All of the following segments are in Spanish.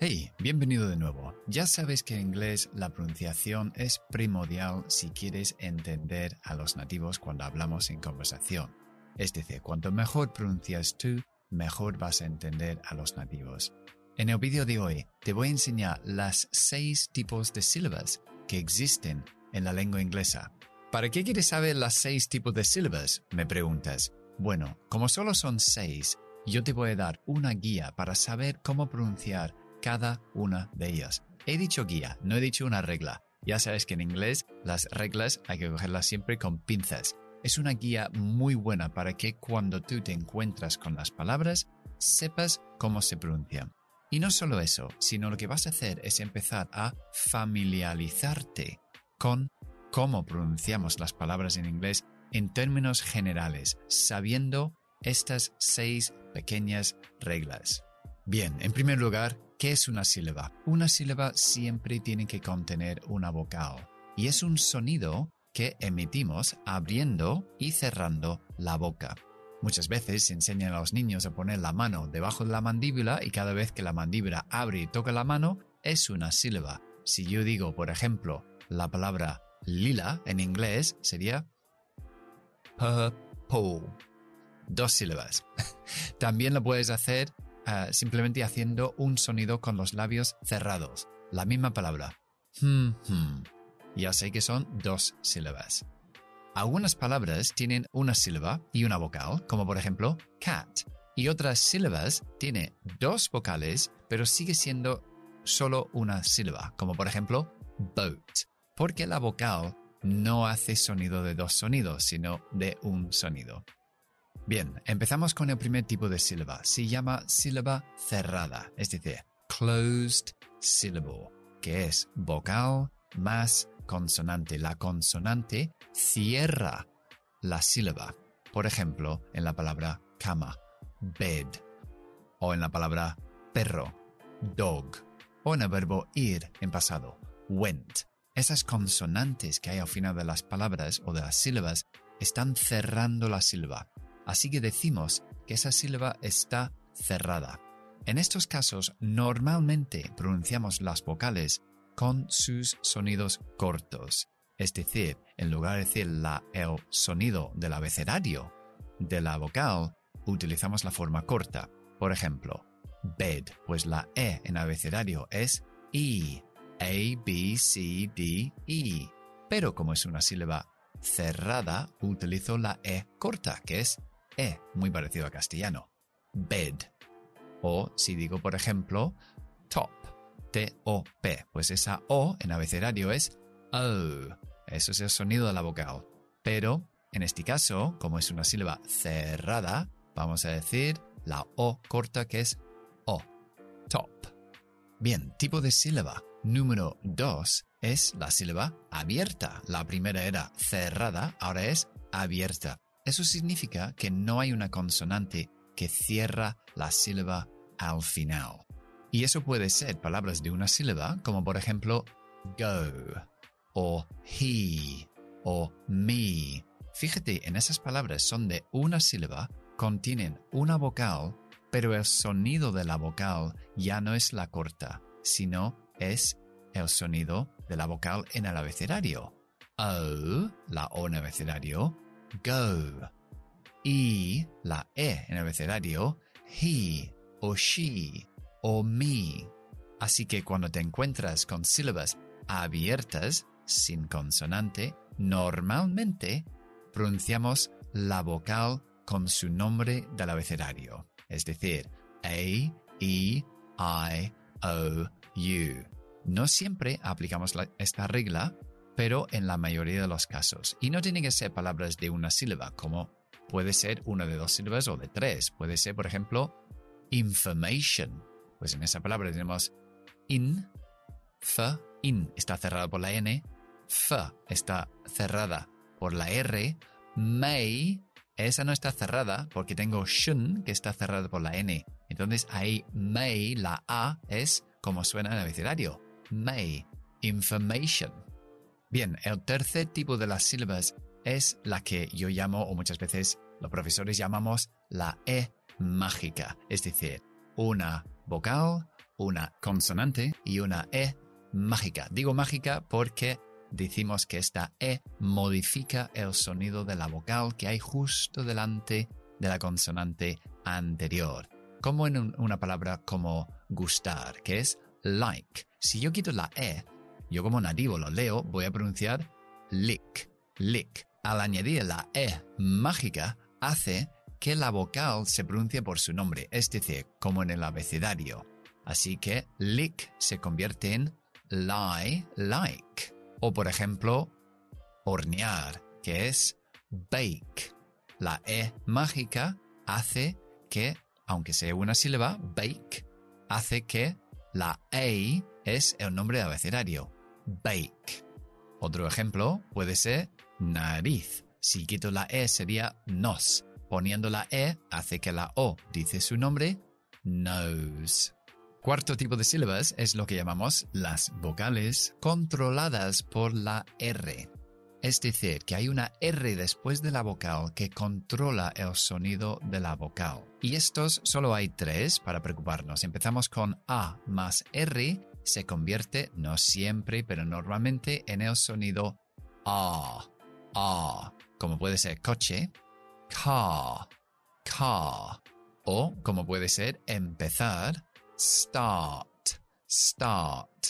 Hey, bienvenido de nuevo. Ya sabes que en inglés la pronunciación es primordial si quieres entender a los nativos cuando hablamos en conversación. Es decir, cuanto mejor pronuncias tú, mejor vas a entender a los nativos. En el vídeo de hoy te voy a enseñar las seis tipos de sílabas que existen en la lengua inglesa. ¿Para qué quieres saber las seis tipos de sílabas? Me preguntas. Bueno, como solo son seis, yo te voy a dar una guía para saber cómo pronunciar cada una de ellas. He dicho guía, no he dicho una regla. Ya sabes que en inglés las reglas hay que cogerlas siempre con pinzas. Es una guía muy buena para que cuando tú te encuentras con las palabras sepas cómo se pronuncian. Y no solo eso, sino lo que vas a hacer es empezar a familiarizarte con cómo pronunciamos las palabras en inglés en términos generales, sabiendo estas seis pequeñas reglas. Bien, en primer lugar, ¿qué es una sílaba? Una sílaba siempre tiene que contener una vocal y es un sonido que emitimos abriendo y cerrando la boca. Muchas veces se enseñan a los niños a poner la mano debajo de la mandíbula y cada vez que la mandíbula abre y toca la mano es una sílaba. Si yo digo, por ejemplo, la palabra lila en inglés sería purple. Dos sílabas. También lo puedes hacer uh, simplemente haciendo un sonido con los labios cerrados. La misma palabra. Hmm, hmm. Ya sé que son dos sílabas. Algunas palabras tienen una sílaba y una vocal, como por ejemplo cat. Y otras sílabas tienen dos vocales, pero sigue siendo solo una sílaba, como por ejemplo boat. Porque la vocal no hace sonido de dos sonidos, sino de un sonido. Bien, empezamos con el primer tipo de sílaba. Se llama sílaba cerrada, es decir, closed syllable, que es vocal más consonante. La consonante cierra la sílaba. Por ejemplo, en la palabra cama, bed, o en la palabra perro, dog, o en el verbo ir en pasado, went. Esas consonantes que hay al final de las palabras o de las sílabas están cerrando la sílaba. Así que decimos que esa sílaba está cerrada. En estos casos, normalmente pronunciamos las vocales con sus sonidos cortos. Es decir, en lugar de decir la, el sonido del abecedario de la vocal, utilizamos la forma corta. Por ejemplo, bed, pues la E en abecedario es I. A, B, C, D, E. Pero como es una sílaba cerrada, utilizo la E corta, que es E, muy parecido a castellano. Bed. O si digo, por ejemplo, top, T-O-P, pues esa O en abecedario es O. Eso es el sonido de la vocal. Pero, en este caso, como es una sílaba cerrada, vamos a decir la O corta que es O. Top. Bien, tipo de sílaba. Número 2 es la sílaba abierta. La primera era cerrada, ahora es abierta. Eso significa que no hay una consonante que cierra la sílaba al final. Y eso puede ser palabras de una sílaba, como por ejemplo go, o he, o me. Fíjate, en esas palabras son de una sílaba, contienen una vocal, pero el sonido de la vocal ya no es la corta, sino es el sonido de la vocal en el abecedario. O, la O en el abecedario, go. Y, la E en el abecedario, he o she o me. Así que cuando te encuentras con sílabas abiertas, sin consonante, normalmente pronunciamos la vocal con su nombre del abecedario, es decir, A, E, I, O, no siempre aplicamos esta regla, pero en la mayoría de los casos. Y no tiene que ser palabras de una sílaba, como puede ser una de dos sílabas o de tres. Puede ser, por ejemplo, information. Pues en esa palabra tenemos in, f, in está cerrada por la n, f está cerrada por la r, may, esa no está cerrada porque tengo shun que está cerrada por la n. Entonces ahí may, la a es como suena en el abecedario. May. Information. Bien, el tercer tipo de las sílabas es la que yo llamo, o muchas veces los profesores llamamos, la E mágica. Es decir, una vocal, una consonante y una E mágica. Digo mágica porque decimos que esta E modifica el sonido de la vocal que hay justo delante de la consonante anterior. Como en una palabra como gustar, que es like. Si yo quito la E, yo como nativo lo leo, voy a pronunciar lick, lick. Al añadir la E mágica, hace que la vocal se pronuncie por su nombre, es decir, como en el abecedario. Así que lick se convierte en lie, like. O por ejemplo, hornear, que es bake. La E mágica hace que, aunque sea una sílaba, bake, hace que la A es el nombre de abecedario, bake. Otro ejemplo puede ser nariz. Si quito la E sería nos. Poniendo la E hace que la O dice su nombre, nose. Cuarto tipo de sílabas es lo que llamamos las vocales controladas por la R. Es decir, que hay una R después de la vocal que controla el sonido de la vocal. Y estos solo hay tres para preocuparnos. Empezamos con A más R, se convierte, no siempre, pero normalmente, en el sonido A. A, como puede ser coche, car, car. O como puede ser empezar, start, start.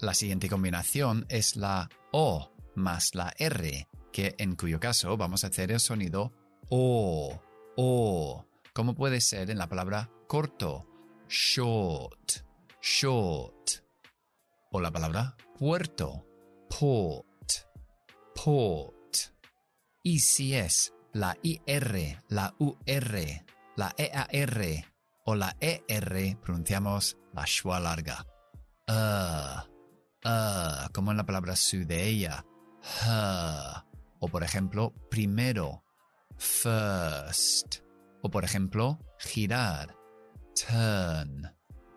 La siguiente combinación es la O más la R, que en cuyo caso vamos a hacer el sonido O, O, como puede ser en la palabra corto, short, short. O la palabra puerto, port, port. Y si es la IR, la UR, la EAR o la ER, pronunciamos la schwa larga. Uh, uh, como en la palabra sudeya, o por ejemplo, primero, first. O por ejemplo, girar, turn,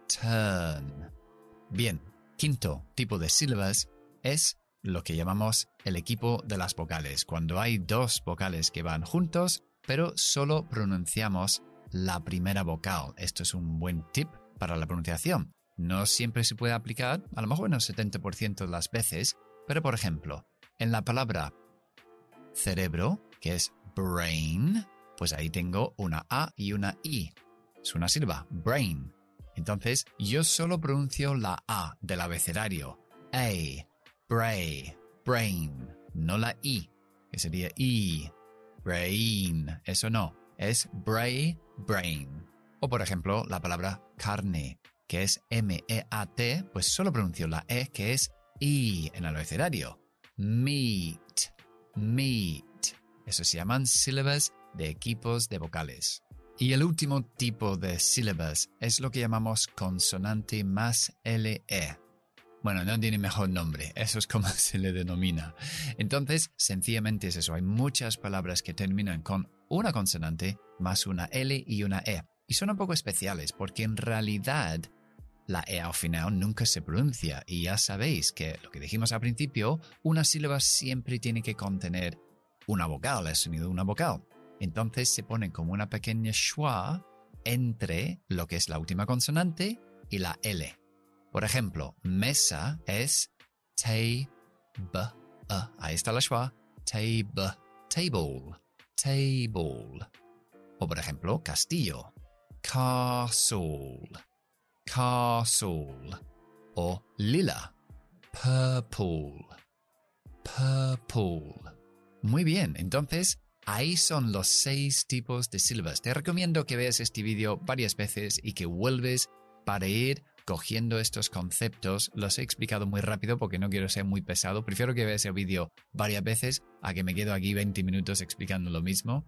turn. Bien, quinto tipo de sílabas es lo que llamamos el equipo de las vocales, cuando hay dos vocales que van juntos, pero solo pronunciamos la primera vocal. Esto es un buen tip para la pronunciación. No siempre se puede aplicar, a lo mejor en el 70% de las veces, pero por ejemplo, en la palabra cerebro, que es brain, pues ahí tengo una A y una I. Es una sílaba, brain. Entonces, yo solo pronuncio la A del abecedario. A, bray, brain. No la I, que sería I, brain. Eso no, es bray, brain. O por ejemplo, la palabra carne, que es M-E-A-T, pues solo pronuncio la E, que es I en el abecedario meet, meet. Eso se llaman sílabas de equipos de vocales. Y el último tipo de sílabas es lo que llamamos consonante más LE. Bueno, no tiene mejor nombre, eso es como se le denomina. Entonces, sencillamente es eso, hay muchas palabras que terminan con una consonante más una L y una E. Y son un poco especiales porque en realidad la E al final nunca se pronuncia y ya sabéis que lo que dijimos al principio, una sílaba siempre tiene que contener una vocal, el sonido de una vocal. Entonces se pone como una pequeña schwa entre lo que es la última consonante y la L. Por ejemplo, mesa es -a. Ahí está la schwa. Table, table, table. O por ejemplo, castillo. Castle castle o lila, purple, purple. Muy bien, entonces ahí son los seis tipos de sílabas. Te recomiendo que veas este vídeo varias veces y que vuelves para ir cogiendo estos conceptos. Los he explicado muy rápido porque no quiero ser muy pesado. Prefiero que veas el vídeo varias veces a que me quedo aquí 20 minutos explicando lo mismo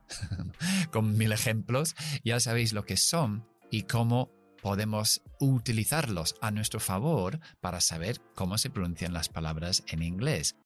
con mil ejemplos. Ya sabéis lo que son y cómo podemos utilizarlos a nuestro favor para saber cómo se pronuncian las palabras en inglés.